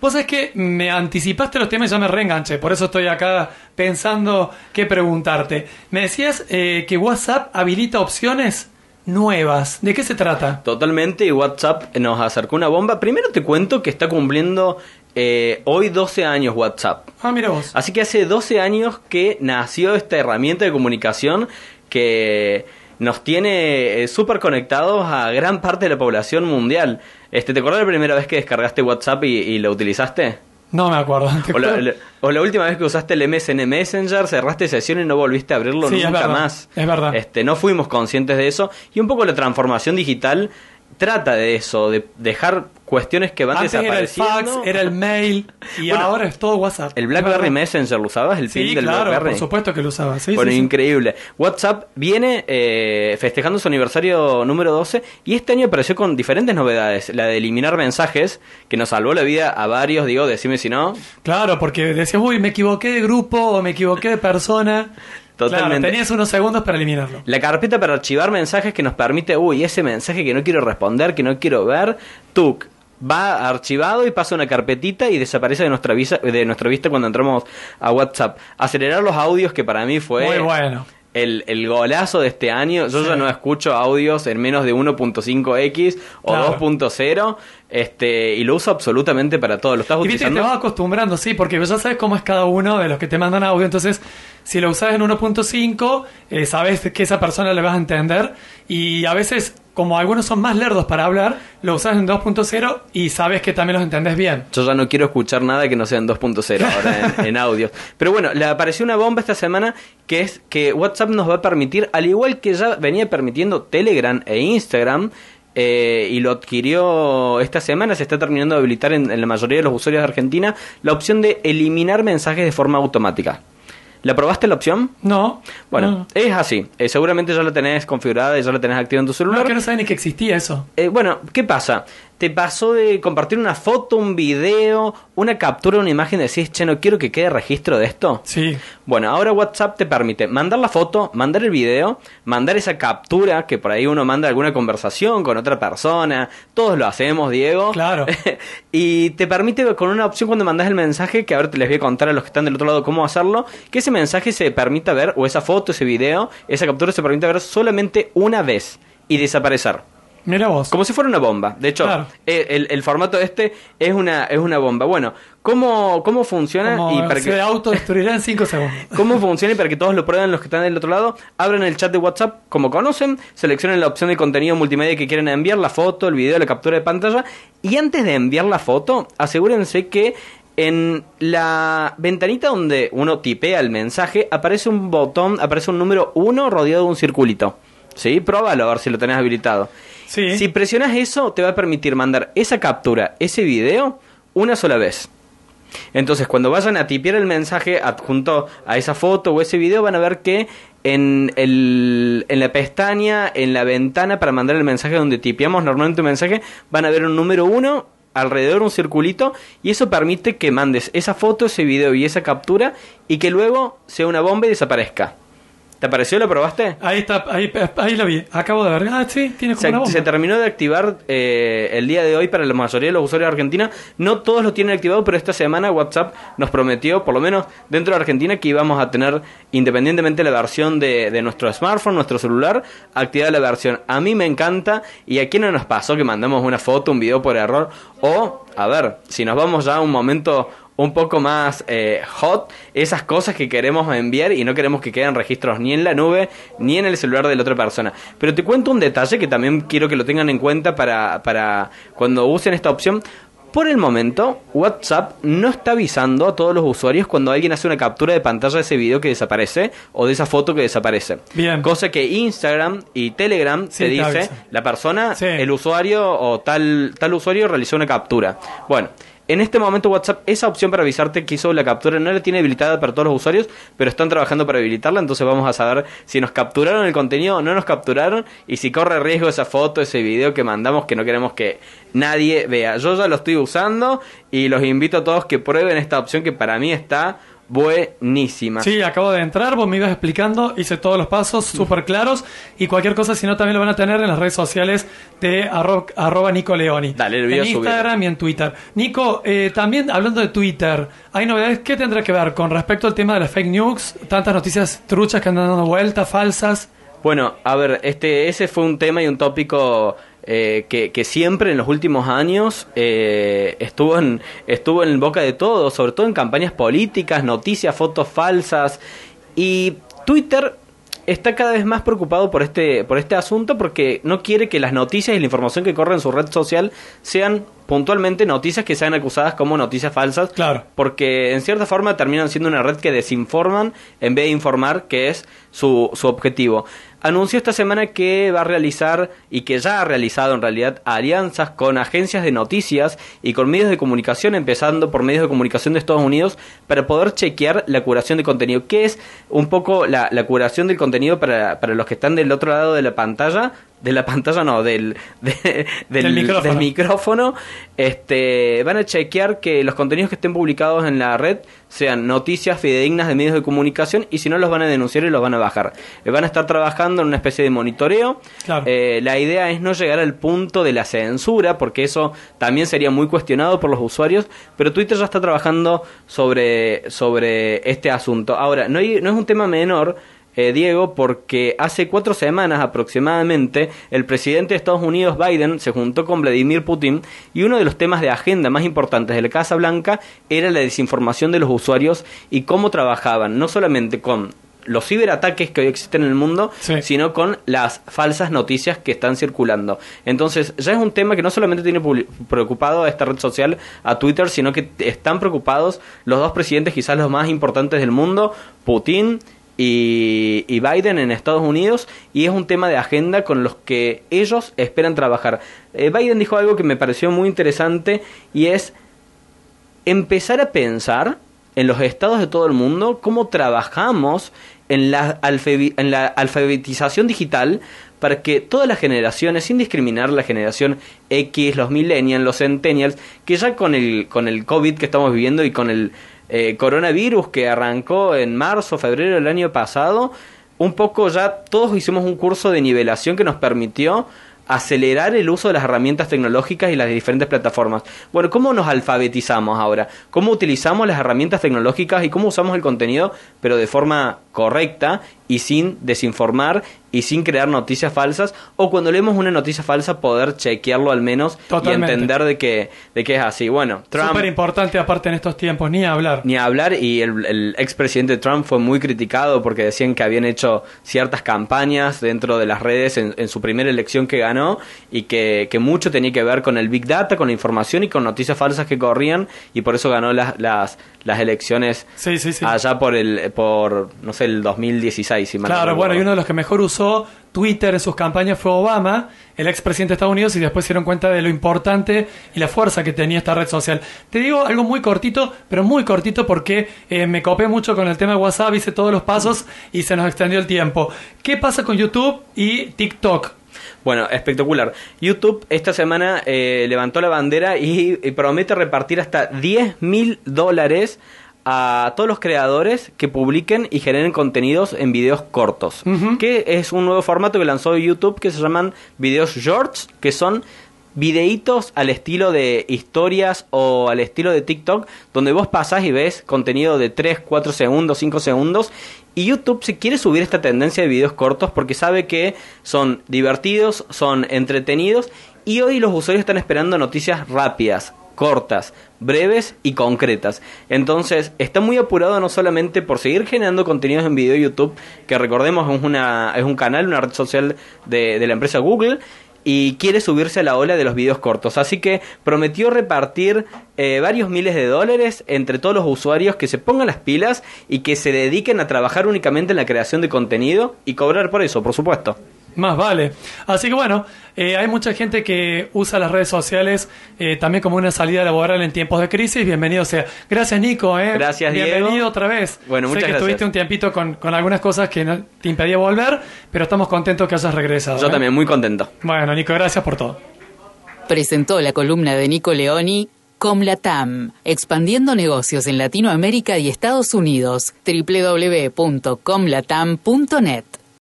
Vos sabés que me anticipaste los temas y ya me reenganché, por eso estoy acá pensando qué preguntarte. Me decías eh, que WhatsApp habilita opciones nuevas. ¿De qué se trata? Totalmente, y WhatsApp nos acercó una bomba. Primero te cuento que está cumpliendo eh, hoy 12 años WhatsApp. Ah, mira vos. Así que hace 12 años que nació esta herramienta de comunicación que nos tiene eh, súper conectados a gran parte de la población mundial. Este, ¿Te acuerdas la primera vez que descargaste WhatsApp y, y lo utilizaste? No me acuerdo. ¿Te O la, acuerdas? la- o la última vez que usaste el MSN Messenger, cerraste sesión y no volviste a abrirlo Sí, nunca más. es verdad. Este, no fuimos conscientes de eso. Y un poco la transformación digital trata de eso, de dejar cuestiones que van Antes era el fax, desapareciendo. era el mail y Bueno, ahora es todo WhatsApp. El BlackBerry. Messenger, ¿lo usabas? El Sí, pin del claro, BlackBerry. por supuesto que lo usaba. Sí, bueno, sí, sí. increíble. WhatsApp viene eh, festejando su aniversario número 12 y este año apareció con diferentes novedades. La de eliminar mensajes, que nos salvó la vida a varios, digo, decime si no. Claro, porque decías, uy, me equivoqué de grupo o me equivoqué de persona. Totalmente. Claro, tenías unos segundos para eliminarlo. La carpeta para archivar mensajes que nos permite, uy, ese mensaje que no quiero responder, que no quiero ver, tuk, va archivado y pasa una carpetita y desaparece de nuestra, visa, de nuestra vista cuando entramos a WhatsApp. Acelerar los audios que para mí fue Muy bueno. El, el golazo de este año. Yo Sí. ya no escucho audios en menos de 1.5x o Claro. 2.0 este y lo uso absolutamente para todo. ¿Lo estás Y viste que te vas acostumbrando, sí, porque ya sabes cómo es cada uno de los que te mandan audio. Entonces, si lo usas en 1.5, eh, sabes que esa persona le vas a entender. Y a veces, como algunos son más lerdos para hablar, lo usas en 2.0 y sabes que también los entendés bien. Yo ya no quiero escuchar nada que no sea en 2.0 ahora en, en audio. Pero bueno, le apareció una bomba esta semana que es que WhatsApp nos va a permitir, al igual que ya venía permitiendo Telegram e Instagram, eh, y lo adquirió esta semana, se está terminando de habilitar en, en la mayoría de los usuarios de Argentina, la opción de eliminar mensajes de forma automática. ¿La probaste la opción? No. Bueno, no. es así. Eh, seguramente ya la tenés configurada y ya la tenés activa en tu No, celular. que no sabes ni que existía eso. Eh, bueno, ¿qué pasa? Te pasó de compartir una foto, un video, una captura, una imagen, decís, che, no quiero que quede registro de esto. Sí. Bueno, ahora WhatsApp te permite mandar la foto, mandar el video, mandar esa captura, que por ahí uno manda alguna conversación con otra persona, todos lo hacemos, Diego. Claro. y te permite con una opción cuando mandas el mensaje, que ahora te les voy a contar a los que están del otro lado cómo hacerlo, que ese mensaje se permita ver, o esa foto, ese video, esa captura se permite ver solamente una vez y desaparecer. Mira vos. Como si fuera una bomba. De hecho, Claro. eh, el, el formato este es una, es una bomba. Bueno, ¿cómo, cómo funciona? Como y para se que, autodestruirá en 5 segundos. ¿Cómo funciona? Y para que todos lo prueben los que están del otro lado, abran el chat de WhatsApp como conocen, seleccionen la opción de contenido multimedia que quieren enviar, la foto, el video, la captura de pantalla, y antes de enviar la foto, asegúrense que en la ventanita donde uno tipea el mensaje, aparece un botón, aparece un número 1 rodeado de un circulito. ¿Sí? Próbalo a ver si lo tenés habilitado. Sí. Si presionas eso, te va a permitir mandar esa captura, ese video, una sola vez. Entonces, cuando vayan a tipear el mensaje adjunto a esa foto o ese video, van a ver que en, el, en la pestaña, en la ventana para mandar el mensaje donde tipeamos normalmente un mensaje, van a ver un número uno, alrededor un circulito, y eso permite que mandes esa foto, ese video y esa captura, y que luego sea una bomba y desaparezca. ¿Te apareció? ¿Lo probaste? Ahí está, ahí, ahí lo vi. Acabo de ver. Ah, sí, tiene como Se, una bomba. se terminó de activar eh, el día de hoy para la mayoría de los usuarios de Argentina. No todos lo tienen activado, pero esta semana WhatsApp nos prometió, por lo menos dentro de Argentina, que íbamos a tener, independientemente de la versión de, de nuestro smartphone, nuestro celular, activada la versión. A mí me encanta y aquí no nos pasó que mandamos una foto, un video por error. O, a ver, si nos vamos ya a un momento un poco más eh, hot, esas cosas que queremos enviar y no queremos que queden registros ni en la nube ni en el celular de la otra persona. Pero te cuento un detalle que también quiero que lo tengan en cuenta para, para cuando usen esta opción. Por el momento, WhatsApp no está avisando a todos los usuarios cuando alguien hace una captura de pantalla de ese video que desaparece o de esa foto que desaparece. Bien. Cosa que Instagram y Telegram Sí, te dice, avisa. la persona, Sí. el usuario o tal, tal usuario realizó una captura. Bueno, en este momento WhatsApp esa opción para avisarte que hizo la captura no la tiene habilitada para todos los usuarios, pero están trabajando para habilitarla, entonces vamos a saber si nos capturaron el contenido o no nos capturaron y si corre riesgo esa foto, ese video que mandamos que no queremos que nadie vea. Yo ya lo estoy usando y los invito a todos que prueben esta opción que para mí está buenísimas. Sí, acabo de entrar, vos me ibas explicando, hice todos los pasos súper claros y cualquier cosa, si no, también lo van a tener en las redes sociales de arro- arroba Nico Leoni. Dale, lo voy a En subir. Instagram y en Twitter. Nico, eh, también hablando de Twitter, hay novedades. ¿Qué tendrá que ver con respecto al tema de las fake news? Tantas noticias truchas que andan dando vueltas, falsas. Bueno, a ver, este, ese fue un tema y un tópico eh, que, siempre en los últimos años eh, estuvo, en, estuvo en boca de todos, sobre todo en campañas políticas, noticias, fotos falsas. Y Twitter está cada vez más preocupado por este, por este asunto porque no quiere que las noticias y la información que corre en su red social sean puntualmente noticias que sean acusadas como noticias falsas. Claro. Porque en cierta forma terminan siendo una red que desinforman en vez de informar, que es su, su objetivo. Anunció esta semana que va a realizar y que ya ha realizado en realidad alianzas con agencias de noticias y con medios de comunicación, empezando por medios de comunicación de Estados Unidos, para poder chequear la curación de contenido. ¿Qué es un poco la, la curación del contenido para, para los que están del otro lado de la pantalla? De la pantalla no, del, de- del, Del micrófono. del micrófono, este, van a chequear que los contenidos que estén publicados en la red sean noticias fidedignas de medios de comunicación y si no los van a denunciar y los van a bajar. Eh, van a estar trabajando en una especie de monitoreo. Claro. Eh, la idea es no llegar al punto de la censura, porque eso también sería muy cuestionado por los usuarios, pero Twitter ya está trabajando sobre, sobre este asunto. Ahora, no, hay- no es un tema menor. Eh, Diego, porque hace cuatro semanas aproximadamente el presidente de Estados Unidos, Biden, se juntó con Vladimir Putin y uno de los temas de agenda más importantes de la Casa Blanca era la desinformación de los usuarios y cómo trabajaban, no solamente con los ciberataques que hoy existen en el mundo, Sí. sino con las falsas noticias que están circulando. Entonces, ya es un tema que no solamente tiene preocupado a esta red social, a Twitter, sino que están preocupados los dos presidentes quizás los más importantes del mundo, Putin y, y Biden en Estados Unidos, y es un tema de agenda con los que ellos esperan trabajar. Eh, Biden dijo algo que me pareció muy interesante y es empezar a pensar en los estados de todo el mundo cómo trabajamos en la, en la alfabetización digital para que todas las generaciones, sin discriminar la generación X, los millennials, los centennials, que ya con el, con el COVID que estamos viviendo y con el eh, coronavirus que arrancó en marzo, febrero del año pasado, un poco ya todos hicimos un curso de nivelación que nos permitió acelerar el uso de las herramientas tecnológicas y las diferentes plataformas. Bueno, ¿cómo nos alfabetizamos ahora? ¿Cómo utilizamos las herramientas tecnológicas y cómo usamos el contenido, pero de forma correcta y sin desinformar y sin crear noticias falsas? O cuando leemos una noticia falsa, poder chequearlo al menos Totalmente. y entender de que, de que es así. Bueno, Trump... Súper importante aparte en estos tiempos, ni hablar. Ni hablar, y el, el expresidente Trump fue muy criticado porque decían que habían hecho ciertas campañas dentro de las redes en, en su primera elección que ganó y que, que mucho tenía que ver con el Big Data, con la información y con noticias falsas que corrían y por eso ganó las, las, las elecciones Sí, sí, sí. allá por el, por, no sé, el 2016. Si Claro, bueno, y uno de los que mejor usó Twitter en sus campañas fue Obama, el expresidente de Estados Unidos, y después se dieron cuenta de lo importante y la fuerza que tenía esta red social. Te digo algo muy cortito, pero muy cortito porque eh, me copé mucho con el tema de WhatsApp, hice todos los pasos y se nos extendió el tiempo. ¿Qué pasa con YouTube y TikTok? Bueno, espectacular. YouTube esta semana eh, levantó la bandera y, y promete repartir hasta 10 mil dólares a todos los creadores que publiquen y generen contenidos en videos cortos. Que es un nuevo formato que lanzó YouTube que se llaman videos shorts, que son videitos al estilo de historias o al estilo de TikTok, donde vos pasás y ves contenido de 3, 4 segundos, 5 segundos. Y YouTube se quiere subir esta tendencia de videos cortos porque sabe que son divertidos, son entretenidos y hoy los usuarios están esperando noticias rápidas, cortas, breves y concretas. Entonces, está muy apurado no solamente por seguir generando contenidos en video YouTube, que recordemos es, una, es un canal, una red social de, de la empresa Google, y quiere subirse a la ola de los videos cortos. Así que prometió repartir eh, varios miles de dólares entre todos los usuarios que se pongan las pilas y que se dediquen a trabajar únicamente en la creación de contenido y cobrar por eso, por supuesto. Más vale. Así que bueno, eh, hay mucha gente que usa las redes sociales eh, también como una salida laboral en tiempos de crisis. Bienvenido sea. Gracias, Nico. eh. Gracias, Diego. Bienvenido otra vez. Bueno, sé muchas que gracias. estuviste un tiempito con, con algunas cosas que no te impedía volver, pero estamos contentos que hayas regresado. Yo eh. también, muy contento. Bueno, Nico, gracias por todo. Presentó la columna de Nico Leoni, Comlatam, expandiendo negocios en Latinoamérica y Estados Unidos. www.comlatam.net